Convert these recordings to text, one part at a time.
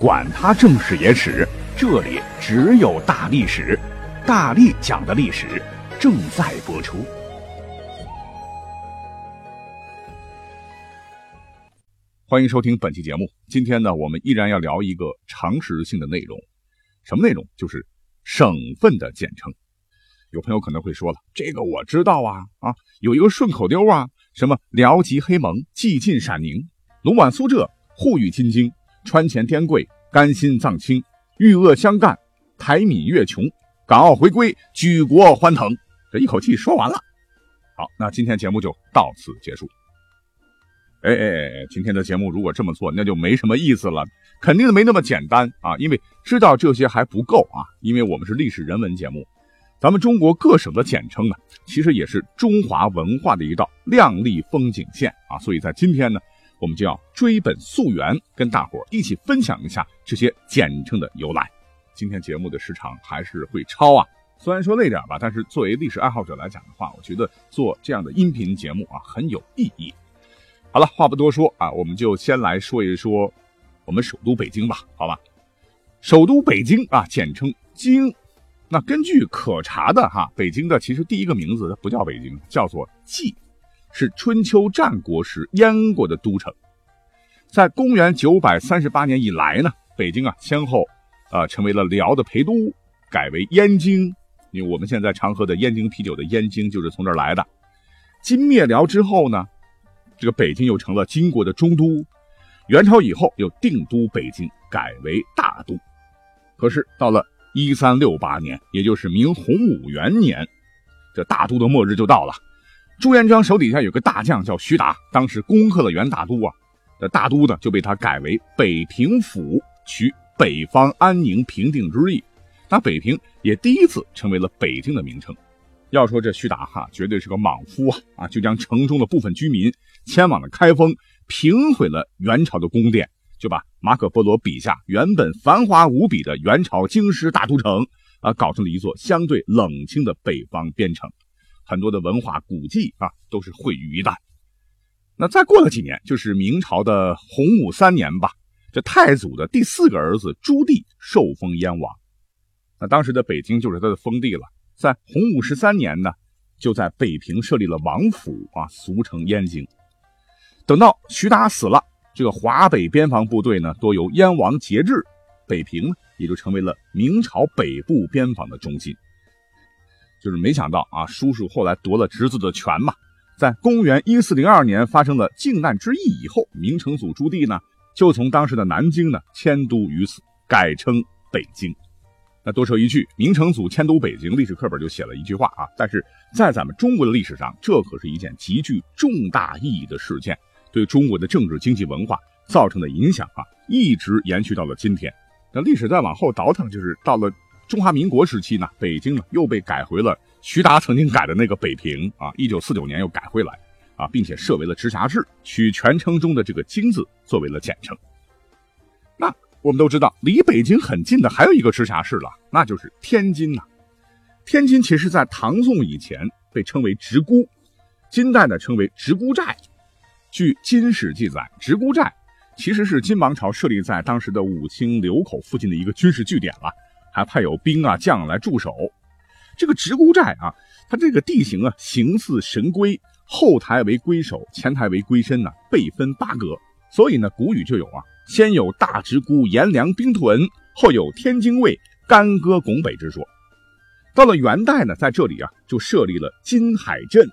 管他正史野史。这里只有大历史，大力讲的历史正在播出。欢迎收听本期节目。今天呢，我们依然要聊一个常识性的内容，什么内容？就是省份的简称。有朋友可能会说了，这个我知道啊啊，有一个顺口溜啊，什么辽吉黑蒙，蓟晋陕宁，龙皖苏浙，沪豫津京，川黔滇贵，甘心藏青。豫鄂湘赣，台闽粤琼，港澳回归，举国欢腾。这一口气说完了。好，那今天节目就到此结束。哎哎哎，今天的节目如果这么做，那就没什么意思了，肯定没那么简单啊！因为知道这些还不够啊，因为我们是历史人文节目，咱们中国各省的简称呢，其实也是中华文化的一道亮丽风景线啊。所以在今天呢。我们就要追本溯源，跟大伙一起分享一下这些简称的由来。今天节目的时长还是会超啊，虽然说累点吧，但是作为历史爱好者来讲的话，我觉得做这样的音频节目啊很有意义。好了，话不多说啊，我们就先来说一说我们首都北京吧，好吧？首都北京啊，简称京。那根据可查的哈，北京的其实第一个名字它不叫北京，叫做蓟。是春秋战国时燕国的都城，在公元九百三十八年以来呢，北京啊先后啊成为了辽的陪都，改为燕京。因为我们现在常喝的燕京啤酒的燕京就是从这儿来的。金灭辽之后呢，这个北京又成了金国的中都。元朝以后又定都北京，改为大都。可是到了一三六八年，也就是明洪武元年，这大都的末日就到了。朱元璋手底下有个大将叫徐达，当时攻克了元大都啊，这大都呢就被他改为北平府，取北方安宁平定之意。那北平也第一次成为了北京的名称。要说这徐达哈，绝对是个莽夫啊啊！就将城中的部分居民迁往了开封，平毁了元朝的宫殿，就把马可波罗笔下原本繁华无比的元朝京师大都城啊，搞成了一座相对冷清的北方边城。很多的文化古迹啊，都是毁于一旦。那再过了几年，就是明朝的洪武三年吧。这太祖的第四个儿子朱棣受封燕王，那当时的北京就是他的封地了。在洪武十三年呢，就在北平设立了王府啊，俗称燕京。等到徐达死了，这个华北边防部队呢，多由燕王节制，北平呢，也就成为了明朝北部边防的中心。就是没想到啊，叔叔后来夺了侄子的权嘛。在公元一四零二年发生了靖难之役以后，明成祖朱棣呢就从当时的南京呢迁都于此，改称北京。那多说一句，明成祖迁都北京，历史课本就写了一句话啊。但是在咱们中国的历史上，这可是一件极具重大意义的事件，对中国的政治、经济、文化造成的影响啊，一直延续到了今天。那历史再往后倒腾，就是到了。中华民国时期呢，北京呢又被改回了徐达曾经改的那个北平啊。一九四九年又改回来啊，并且设为了直辖市，取全称中的这个“京”字作为了简称。那我们都知道，离北京很近的还有一个直辖市了，那就是天津呐。天津其实在唐宋以前被称为直沽，金代呢称为直沽寨。据《金史》记载，直沽寨其实是金王朝设立在当时的武清流口附近的一个军事据点了。还派有兵啊将来驻守，这个直沽寨啊，它这个地形啊形似神龟，后台为龟首，前台为龟身呢，背分八格，所以呢古语就有啊，先有大直沽颜良兵屯，后有天津卫干戈拱北之说。到了元代呢，在这里啊就设立了金海镇，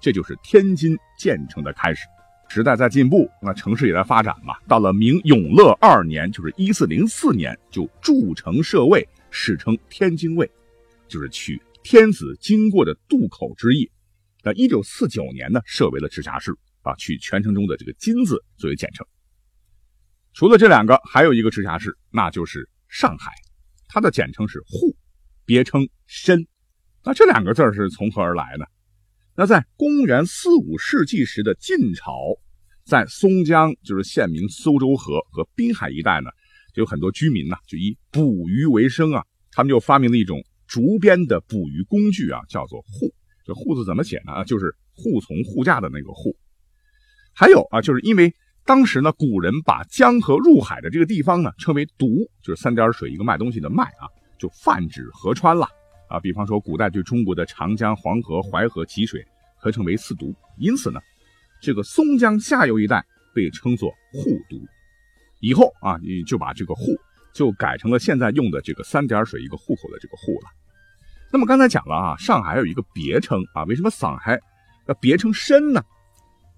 这就是天津建成的开始。时代在进步，那城市也在发展嘛。到了明永乐二年，就是一四零四年，就筑城设卫，史称天津卫，就是取天子经过的渡口之意。那一九四九年呢，设为了直辖市啊，取全城中的这个“金”字作为简称。除了这两个，还有一个直辖市，那就是上海。它的简称是沪，别称申。那这两个字是从何而来呢？那在公元四五世纪时的晋朝，在松江就是现名苏州河和滨海一带呢，就有很多居民呢，就以捕鱼为生啊。他们就发明了一种竹编的捕鱼工具啊，叫做护。这护字怎么写呢？就是护从护驾的那个护。还有啊，就是因为当时呢，古人把江河入海的这个地方呢，称为渎，就是三点水一个卖东西的卖啊，就泛指河川了啊。比方说，古代对中国的长江、黄河、淮河集水合称为四渎，因此呢，这个松江下游一带被称作户都。以后啊，你就把这个户就改成了现在用的这个三点水一个户口的这个户了。那么刚才讲了啊，上海有一个别称啊，为什么上海要别称申呢？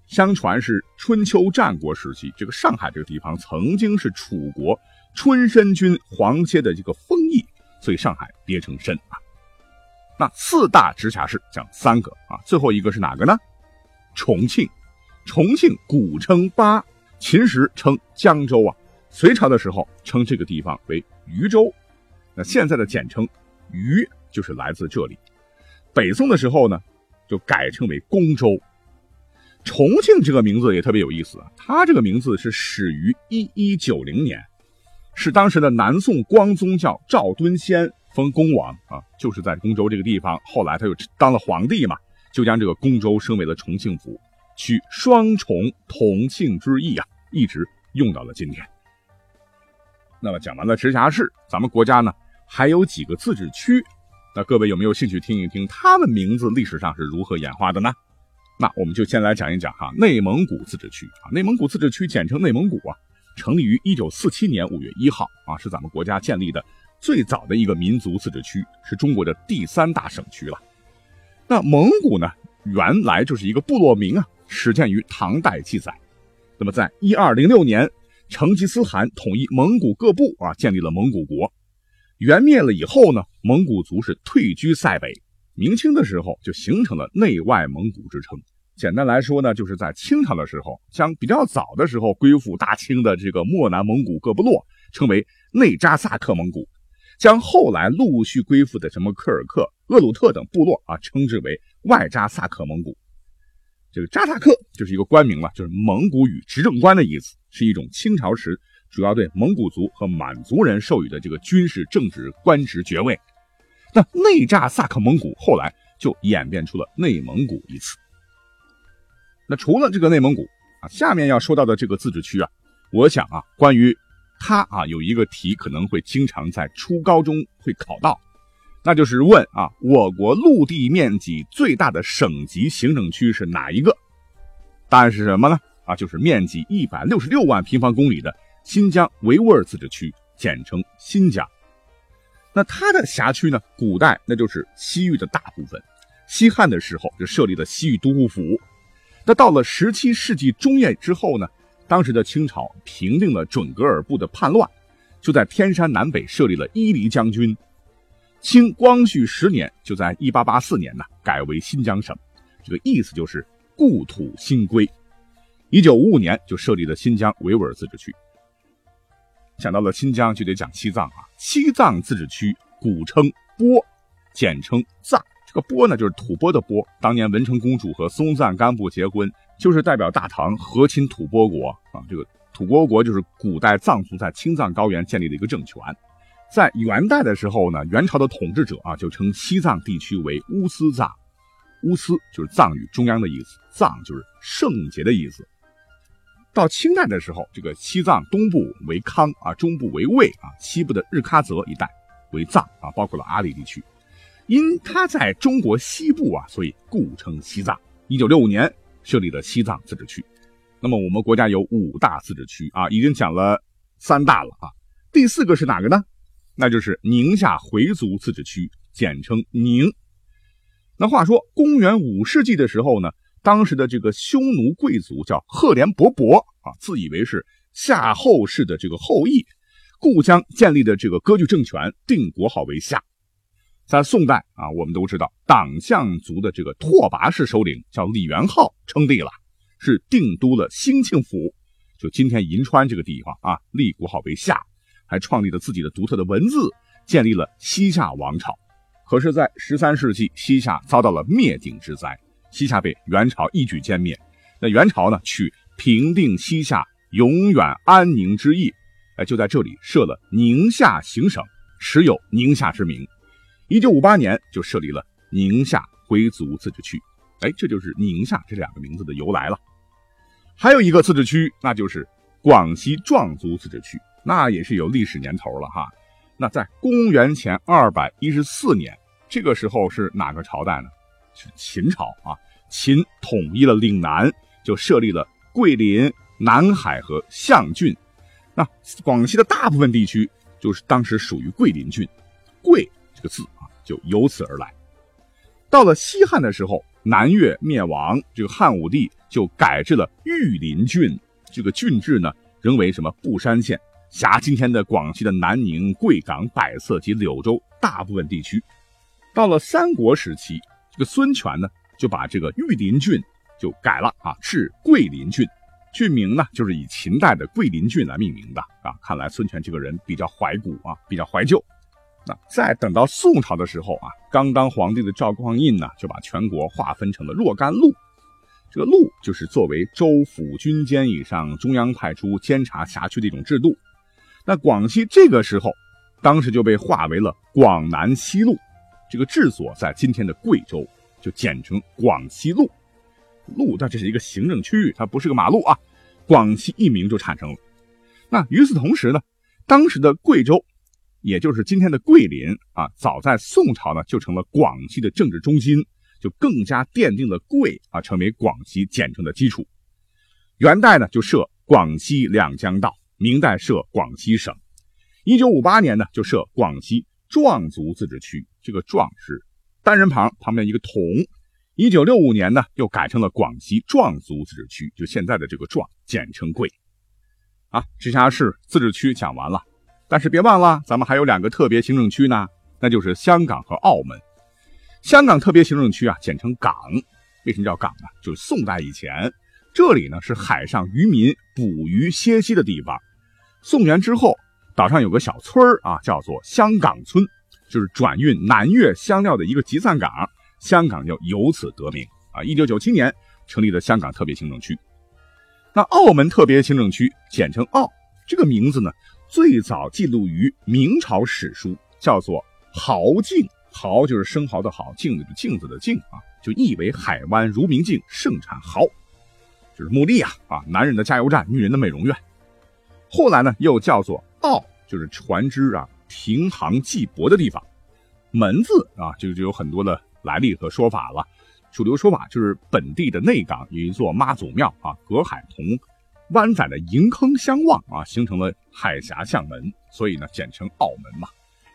相传是春秋战国时期，这个上海这个地方曾经是楚国春申君黄歇的这个封邑，所以上海别称申啊。那四大直辖市讲三个啊，最后一个是哪个呢？重庆，重庆古称巴，秦时称江州啊，隋朝的时候称这个地方为渝州，那现在的简称渝就是来自这里。北宋的时候呢，就改称为公州。重庆这个名字也特别有意思啊，它这个名字是始于一一九零年，是当时的南宋光宗叫赵敦先封公王啊，就是在公州这个地方。后来他又当了皇帝嘛，就将这个公州升为了重庆府，取双重同庆之意啊，一直用到了今天。那么讲完了直辖市，咱们国家呢还有几个自治区，那各位有没有兴趣听一听他们名字历史上是如何演化的呢？那我们就先来讲一讲哈，内蒙古自治区啊，内蒙古自治区简称内蒙古啊，成立于一九四七年五月一号啊，是咱们国家建立的最早的一个民族自治区，是中国的第三大省区了。那蒙古呢，原来就是一个部落名啊，始建于唐代记载。那么在一二零六年，成吉思汗统一蒙古各部啊，建立了蒙古国。元灭了以后呢，蒙古族是退居塞北。明清的时候就形成了内外蒙古之称。简单来说呢，就是在清朝的时候，将比较早的时候归附大清的这个漠南蒙古各部落称为内扎萨克蒙古，将后来陆续归附的什么科尔克、鄂鲁特等部落啊称之为外扎萨克蒙古。这个扎萨克就是一个官名了，就是蒙古语执政官的意思，是一种清朝时主要对蒙古族和满族人授予的这个军事政治官职爵位。那内扎萨克蒙古后来就演变出了内蒙古一词。那除了这个内蒙古啊，下面要说到的这个自治区啊，我想啊，关于它啊，有一个题可能会经常在初高中会考到，那就是问啊，我国陆地面积最大的省级行政区是哪一个？答案是什么呢？啊，就是面积一百六十六万平方公里的新疆维吾尔自治区，简称新疆。那它的辖区呢？古代那就是西域的大部分。西汉的时候就设立了西域都护府。那到了十七世纪中叶之后呢，当时的清朝平定了准噶尔部的叛乱，就在天山南北设立了伊犁将军。清光绪十年，就在一八八四年呢，改为新疆省。这个意思就是故土新归。一九五五年就设立了新疆维吾尔自治区。讲到了新疆，就得讲西藏啊。西藏自治区古称波，简称藏。这个波呢，就是吐蕃的波。当年文成公主和松赞干布结婚，就是代表大唐和亲吐蕃国啊。这个吐蕃国就是古代藏族在青藏高原建立的一个政权。在元代的时候呢，元朝的统治者啊，就称西藏地区为乌斯藏。乌斯就是藏语中央的意思，藏就是圣洁的意思。到清代的时候，这个西藏东部为康啊，中部为卫啊，西部的日喀则一带为藏啊，包括了阿里地区。因它在中国西部啊，所以故称西藏。一九六五年设立了西藏自治区。那么我们国家有五大自治区啊，已经讲了三大了啊，第四个是哪个呢？那就是宁夏回族自治区，简称宁。那话说，公元五世纪的时候呢？当时的这个匈奴贵族叫赫连勃勃啊，自以为是夏后氏的这个后裔，故将建立的这个割据政权定国号为夏。在宋代啊，我们都知道党项族的这个拓跋氏首领叫李元昊称帝了，是定都了兴庆府，就今天银川这个地方啊，立国号为夏，还创立了自己的独特的文字，建立了西夏王朝。可是，在十三世纪，西夏遭到了灭顶之灾，西夏被元朝一举歼灭。那元朝呢，取平定西夏、永远安宁之意，哎，就在这里设了宁夏行省，时有宁夏之名。一九五八年就设立了宁夏回族自治区，哎，这就是宁夏这两个名字的由来了。还有一个自治区，那就是广西壮族自治区，那也是有历史年头了哈。那在公元前二百一十四年，这个时候是哪个朝代呢？是秦朝啊。秦统一了岭南，就设立了桂林、南海和象郡。那广西的大部分地区就是当时属于桂林郡。桂这个字啊，就由此而来。到了西汉的时候，南越灭亡，这个汉武帝就改制了玉林郡。这个郡治呢，仍为什么布山县。辖今天的广西的南宁、贵港、百色及柳州大部分地区。到了三国时期，这个孙权呢就把这个玉林郡就改了啊，是桂林郡。郡名呢就是以秦代的桂林郡来命名的啊。看来孙权这个人比较怀古啊，比较怀旧。那再等到宋朝的时候啊，刚当皇帝的赵匡胤呢就把全国划分成了若干路，这个路就是作为州府军监以上中央派出监察辖区的一种制度。那广西这个时候，当时就被划为了广南西路，这个治所在今天的贵州，就简称广西路。路，但这是一个行政区域，它不是个马路啊。广西一名就产生了。那与此同时呢，当时的贵州，也就是今天的桂林啊，早在宋朝呢就成了广西的政治中心，就更加奠定了贵啊成为广西简称的基础。元代呢就设广西两江道。明代设广西省，一九五八年呢就设广西壮族自治区，这个“壮”是单人旁旁边一个“同”。一九六五年呢又改成了广西壮族自治区，就现在的这个“壮”，简称“贵”。啊，直辖市自治区讲完了，但是别忘了，咱们还有两个特别行政区呢，那就是香港和澳门。香港特别行政区啊，简称“港”，为什么叫“港”呢？就是宋代以前。这里呢是海上渔民捕鱼歇息的地方。宋元之后，岛上有个小村儿啊，叫做香港村，就是转运南越香料的一个集散港，香港就由此得名啊。一九九七年成立的香港特别行政区。那澳门特别行政区简称澳，这个名字呢最早记录于明朝史书，叫做豪镜。豪就是生蚝的濠，镜子镜子的镜啊，就意为海湾如明镜，盛产蚝。就是墓地啊啊，男人的加油站，女人的美容院。后来呢，又叫做澳，就是船只啊停航寄泊的地方。门字啊，就就有很多的来历和说法了。主流说法就是本地的内港有一座妈祖庙啊，隔海同湾仔的银坑相望啊，形成了海峡相门，所以呢，简称澳门嘛。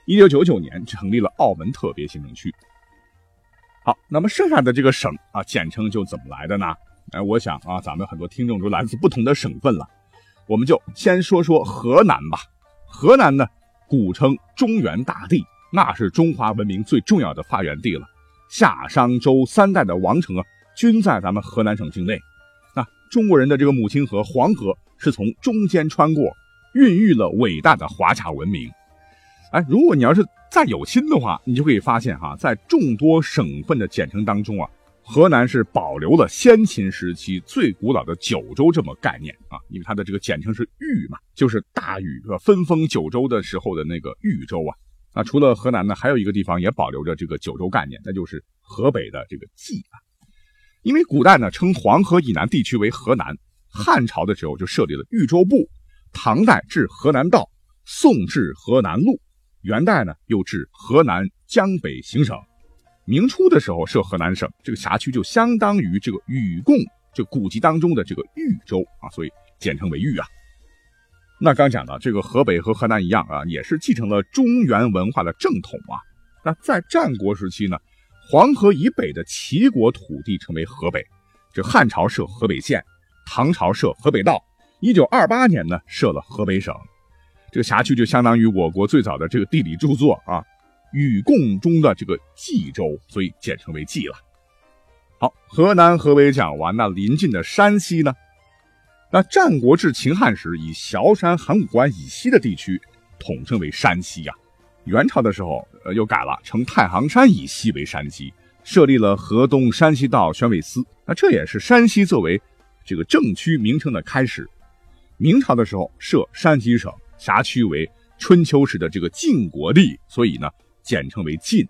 一九九九年成立了澳门特别行政区。好，那么剩下的这个省啊，简称就怎么来的呢？哎，我想啊，咱们很多听众都来自不同的省份了，我们就先说说河南吧。河南呢，古称中原大地，那是中华文明最重要的发源地了。夏、商、周三代的王城啊，均在咱们河南省境内。那中国人的这个母亲河黄河是从中间穿过，孕育了伟大的华夏文明。哎，如果你要是再有心的话，你就可以发现哈，在众多省份的简称当中啊。河南是保留了先秦时期最古老的九州这么概念啊，因为它的这个简称是豫嘛，就是大禹？分封九州的时候的那个豫州啊。那除了河南呢，还有一个地方也保留着这个九州概念，那就是河北的这个冀啊。因为古代呢称黄河以南地区为河南，汉朝的时候就设立了豫州部，唐代置河南道，宋置河南路，元代呢又置河南江北行省。明初的时候设河南省，这个辖区就相当于这个禹贡，就古籍当中的这个豫州啊，所以简称为豫啊。那刚讲到这个河北和河南一样啊，也是继承了中原文化的正统啊。那在战国时期呢，黄河以北的齐国土地称为河北，这汉朝设河北县，唐朝设河北道，一九二八年呢设了河北省，这个辖区就相当于我国最早的这个地理著作啊。与共中的这个冀州，所以简称为冀了。好，河南、河北讲完，那临近的山西呢？那战国至秦汉时，以崤山函谷关以西的地区统称为山西呀。元朝的时候，呃，又改了，称太行山以西为山西，设立了河东山西道宣慰司。那这也是山西作为这个政区名称的开始。明朝的时候设山西省，辖区为春秋时的这个晋国地，所以呢，简称为晋。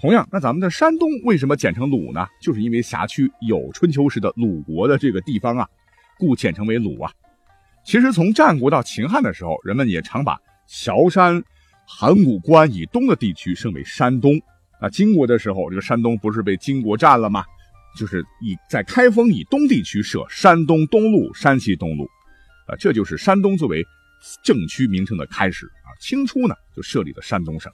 同样，那咱们的山东为什么简称鲁呢？就是因为辖区有春秋时的鲁国的这个地方啊，故简称为鲁啊。其实从战国到秦汉的时候，人们也常把崤山、函谷关以东的地区称为山东。那金国的时候，这个山东不是被金国占了吗？就是以在开封以东地区设山东东路、山西东路，啊，这就是山东作为政区名称的开始啊。清初呢，就设立了山东省。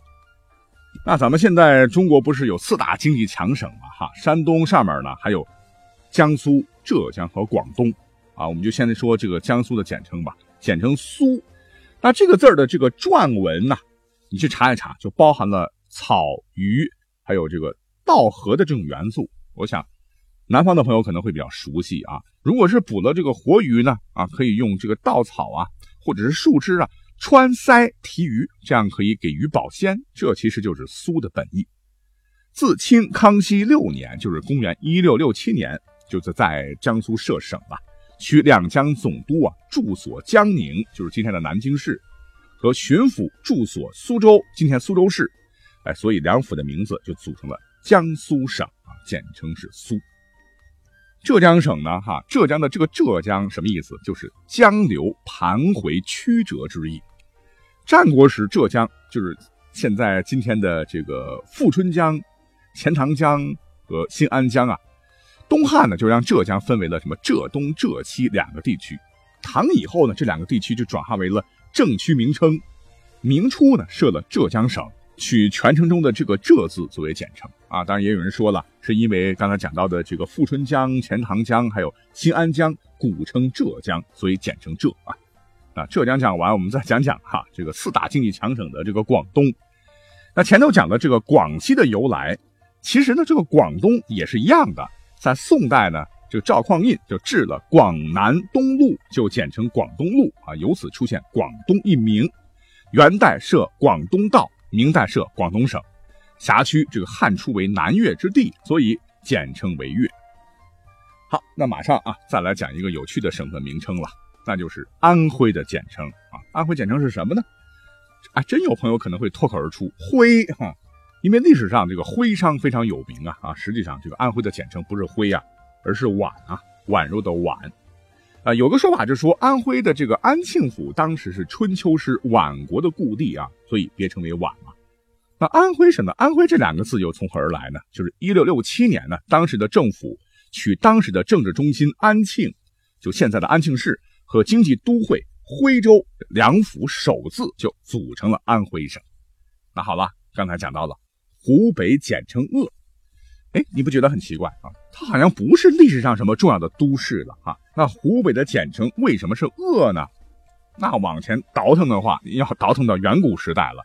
那咱们现在中国不是有四大经济强省吗？哈，山东上面呢还有江苏、浙江和广东啊。我们就现在说这个江苏的简称吧，简称苏。那这个字儿的这个篆文呢，你去查一查，就包含了草、鱼，还有这个稻禾的这种元素。我想南方的朋友可能会比较熟悉啊。如果是捕了这个活鱼呢，啊，可以用这个稻草啊，或者是树枝啊。穿腮提鱼，这样可以给鱼保鲜，这其实就是苏的本意。自清康熙六年，就是公元一六六七年，就是在江苏设省了，取两江总督啊住所江宁，就是今天的南京市，和巡抚住所苏州，今天苏州市。哎，所以两府的名字就组成了江苏省啊，简称是苏。浙江省呢，哈，浙江的这个浙江什么意思？就是江流盘回曲折之意。战国时，浙江就是现在今天的这个富春江、钱塘江和新安江啊。东汉呢，就让浙江分为了什么浙东、浙西两个地区。唐以后呢，这两个地区就转化为了政区名称。明初呢，设了浙江省，取全称中的这个“浙”字作为简称啊。当然，也有人说了，是因为刚才讲到的这个富春江、钱塘江还有新安江，古称浙江，所以简称浙啊。啊，浙江讲完，我们再讲讲哈，这个四大经济强省的这个广东。那前头讲的这个广西的由来，其实呢，这个广东也是一样的。在宋代呢，这个赵匡胤就制了广南东路，就简称广东路啊，由此出现广东一名。元代设广东道，明代设广东省，辖区这个汉初为南越之地，所以简称为越。好，那马上啊，再来讲一个有趣的省份名称了。那就是安徽的简称啊，安徽简称是什么呢？啊，真有朋友可能会脱口而出“徽”哈，因为历史上这个徽商非常有名啊啊，实际上这个安徽的简称不是“徽”啊，而是“皖”啊，宛若的“皖”。啊，有个说法就是说，安徽的这个安庆府当时是春秋时宛国的故地啊，所以别称为皖嘛。那安徽省的“安徽”这两个字又从何而来呢？就是一六六七年呢，当时的政府取当时的政治中心安庆，就现在的安庆市。和经济都会徽州两府首字就组成了安徽省。那好了，刚才讲到了湖北简称鄂，哎，你不觉得很奇怪啊？它好像不是历史上什么重要的都市了哈。那湖北的简称为什么是鄂呢？那往前倒腾的话，要倒腾到远古时代了，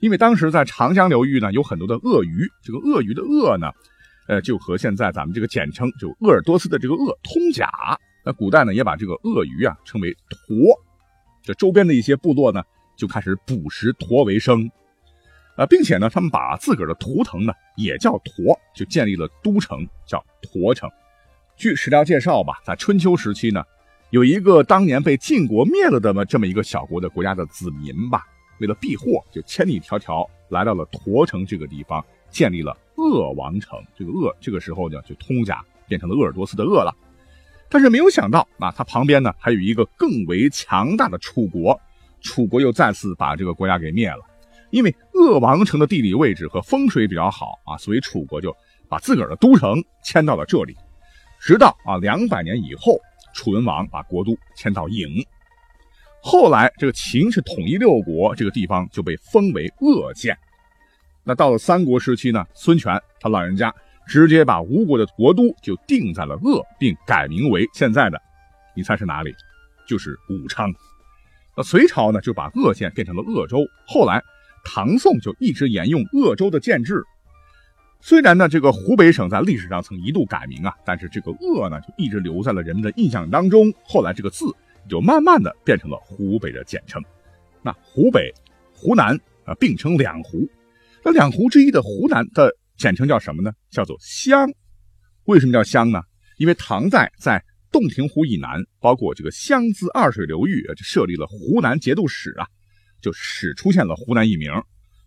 因为当时在长江流域呢有很多的鳄鱼，这个鳄鱼的鳄呢，呃，就和现在咱们这个简称就鄂尔多斯的这个鄂通假。那古代呢，也把这个鳄鱼啊称为驼，这周边的一些部落呢就开始捕食驼为生，啊，并且呢，他们把自个儿的图腾呢也叫驼，就建立了都城，叫驼城。据史料介绍吧，在春秋时期呢，有一个当年被晋国灭了的么这么一个小国的国家的子民吧，为了避祸，就千里迢迢来到了驼城这个地方，建立了鄂王城。这个鄂这个时候呢，就通假变成了鄂尔多斯的鄂了。但是没有想到，啊，他旁边呢还有一个更为强大的楚国，楚国又再次把这个国家给灭了。因为鄂王城的地理位置和风水比较好啊，所以楚国就把自个儿的都城迁到了这里。直到啊两百年以后，楚文王把国都迁到郢。后来这个秦是统一六国，这个地方就被封为鄂县。那到了三国时期呢，孙权他老人家。直接把吴国的国都就定在了鄂，并改名为现在的，你猜是哪里？就是武昌。那隋朝呢，就把鄂县变成了鄂州。后来唐宋就一直沿用鄂州的建制。虽然呢，这个湖北省在历史上曾一度改名啊，但是这个鄂呢，就一直留在了人们的印象当中。后来这个字就慢慢的变成了湖北的简称。那湖北、湖南、啊，并称两湖。那两湖之一的湖南的简称叫什么呢？叫做湘。为什么叫湘呢？因为唐代在洞庭湖以南，包括这个湘资二水流域，就设立了湖南节度使啊，就使出现了湖南一名。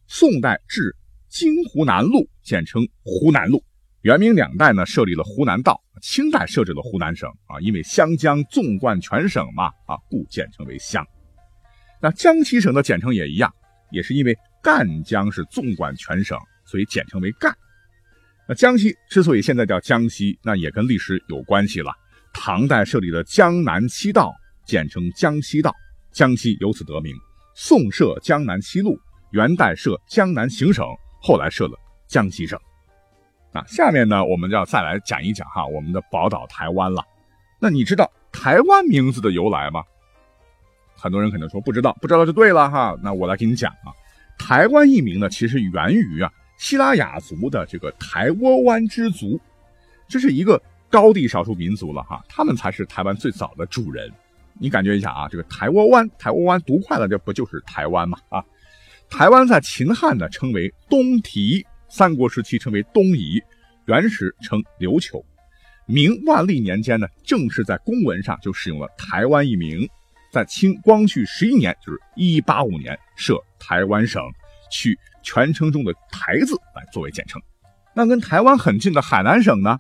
宋代至京湖南路，简称湖南路。元明两代呢，设立了湖南道。清代设置了湖南省啊，因为湘江纵贯全省嘛啊，故简称为湘。那江西省的简称也一样，也是因为赣江是纵贯全省，所以简称为赣。那江西之所以现在叫江西，那也跟历史有关系了。唐代设立了江南七道，简称江西道，江西由此得名。宋设江南七路，元代设江南行省，后来设了江西省。那下面呢，我们就要再来讲一讲哈，我们的宝岛台湾了。那你知道台湾名字的由来吗？很多人可能说不知道，不知道就对了哈。那我来给你讲啊，台湾一名呢，其实源于啊希拉雅族的这个台窝湾之族，这是一个高地少数民族了哈，他们才是台湾最早的主人。你感觉一下啊，这个台窝湾，台窝湾读快了，这不就是台湾吗？啊，台湾在秦汉呢称为东提。三国时期称为东夷，元时称琉球，明万历年间呢，正式在公文上就使用了台湾一名。在清光绪十一年，就是一八五年，设台湾省，取全称中的“台”字来作为简称。那跟台湾很近的海南省呢，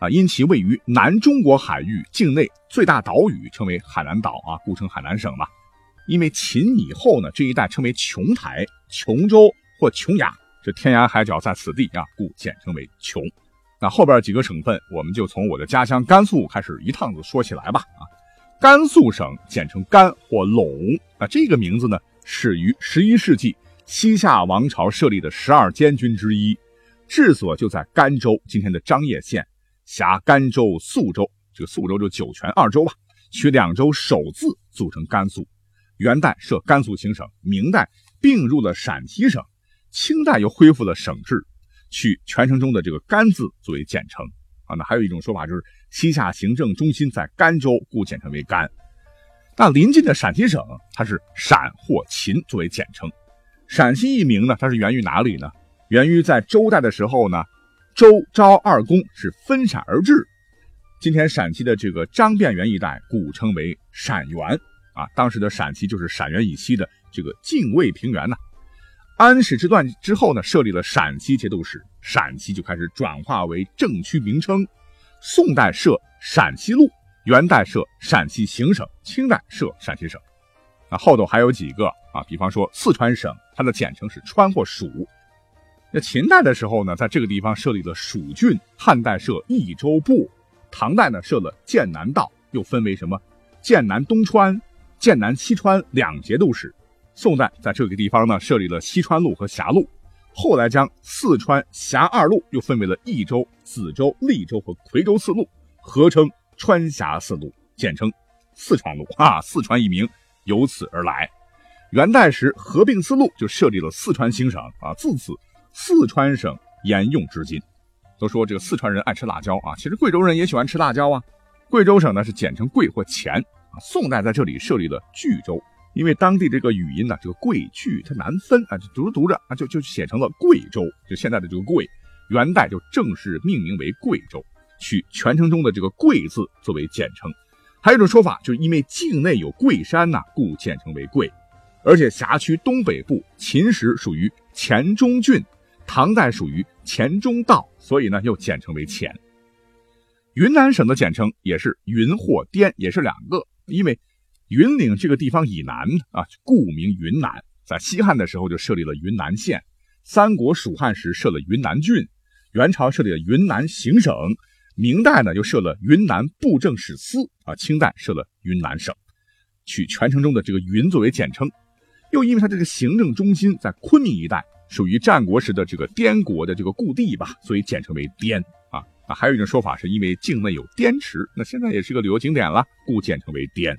啊，因其位于南中国海域境内最大岛屿，称为海南岛啊，故称海南省嘛。因为秦以后呢，这一带称为琼台、琼州或琼崖。这天涯海角在此地啊，故简称为琼。那后边几个省份，我们就从我的家乡甘肃开始一趟子说起来吧。啊，甘肃省简称甘或陇。啊，这个名字呢，始于十一世纪西夏王朝设立的十二监军之一，治所就在甘州，今天的张掖县，辖甘州、肃州。这个肃州就酒泉二州吧，取两州首字组成甘肃。元代设甘肃行省，明代并入了陕西省。清代又恢复了省制，取全称中的这个“甘”字作为简称啊。那还有一种说法就是西夏行政中心在甘州，故简称为甘。那临近的陕西省，它是陕或秦作为简称。陕西一名呢，它是源于哪里呢？源于在周代的时候呢，周昭二公是分陕而治。今天陕西的这个张变原一带，古称为陕原啊。当时的陕西就是陕原以西的这个泾渭平原呐。安史之乱之后呢，设立了陕西节度使，陕西就开始转化为政区名称。宋代设陕西路，元代设陕西行省，清代设陕西省。那后头还有几个啊，比方说四川省，它的简称是川或蜀。那秦代的时候呢，在这个地方设立了蜀郡，汉代设益州部，唐代呢设了剑南道，又分为什么剑南东川、剑南西川两节度使。宋代在这个地方呢设立了西川路和峡路，后来将四川峡二路又分为了益州、梓州、利州和夔州四路，合称川峡四路，简称四川路啊。四川一名由此而来。元代时合并四路，就设立了四川行省啊，自此四川省沿用至今。都说这个四川人爱吃辣椒啊，其实贵州人也喜欢吃辣椒啊。贵州省呢是简称贵或黔。宋代在这里设立了巨州。因为当地这个语音呢，这个贵句它难分啊，就读着读着啊，就就写成了贵州，就现在的这个贵。元代就正式命名为贵州，取全称中的这个贵字作为简称。还有一种说法，就是因为境内有贵山呐，故简称为贵。而且辖区东北部，秦时属于黔中郡，唐代属于黔中道，所以呢又简称为黔。云南省的简称也是云或滇，也是两个，因为。云岭这个地方以南啊，故名云南。在西汉的时候就设立了云南县，三国蜀汉时设了云南郡，元朝设立了云南行省，明代呢又设了云南布政使司啊，清代设了云南省，取全称中的这个“云”作为简称。又因为它这个行政中心在昆明一带，属于战国时的这个滇国的这个故地吧，所以简称为滇啊。还有一种说法是因为境内有滇池，那现在也是个旅游景点了，故简称为滇。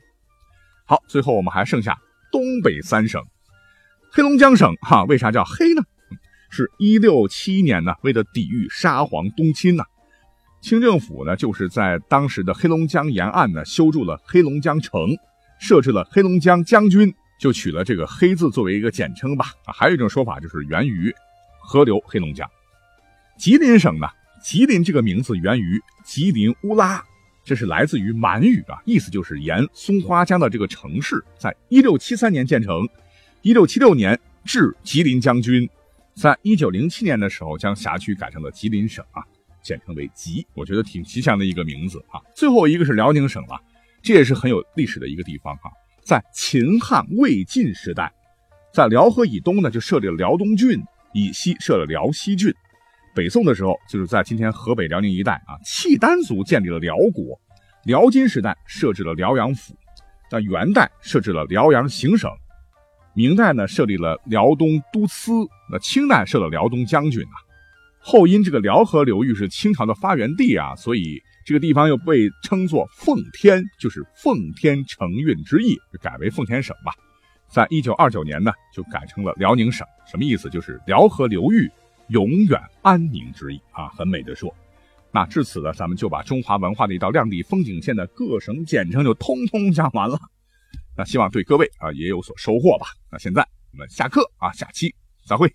好，最后我们还剩下东北三省，黑龙江省哈，为啥叫黑呢？是一六七一年呢，为了抵御沙皇东侵呢，清政府呢就是在当时的黑龙江沿岸呢修筑了黑龙江城，设置了黑龙江将军、就取了这个“黑”字作为一个简称吧。还有一种说法就是源于河流黑龙江。吉林省呢，吉林这个名字源于吉林乌拉，这是来自于满语啊，意思就是沿松花江的这个城市，在一六七三年建成，一六七六年至吉林将军，在一九零七年的时候将辖区改成了吉林省啊，简称为吉，我觉得挺吉祥的一个名字啊。最后一个是辽宁省了，这也是很有历史的一个地方哈。在秦汉魏晋时代，在辽河以东呢，就设立了辽东郡，以西设了辽西郡。北宋的时候，就是在今天河北辽宁一带啊，契丹族建立了辽国。辽金时代设置了辽阳府，那元代设置了辽阳行省，明代呢设立了辽东都司，那清代设了辽东将军啊。后因这个辽河流域是清朝的发源地啊，所以。这个地方又被称作奉天，就是奉天承运之意，改为奉天省吧。在一九二九年呢，就改成了辽宁省，什么意思？就是辽河流域永远安宁之意啊，很美的说。那至此呢，咱们就把中华文化的一道亮丽风景线的各省简称就通通讲完了。那希望对各位啊也有所收获吧。那现在我们下课啊，下期再会。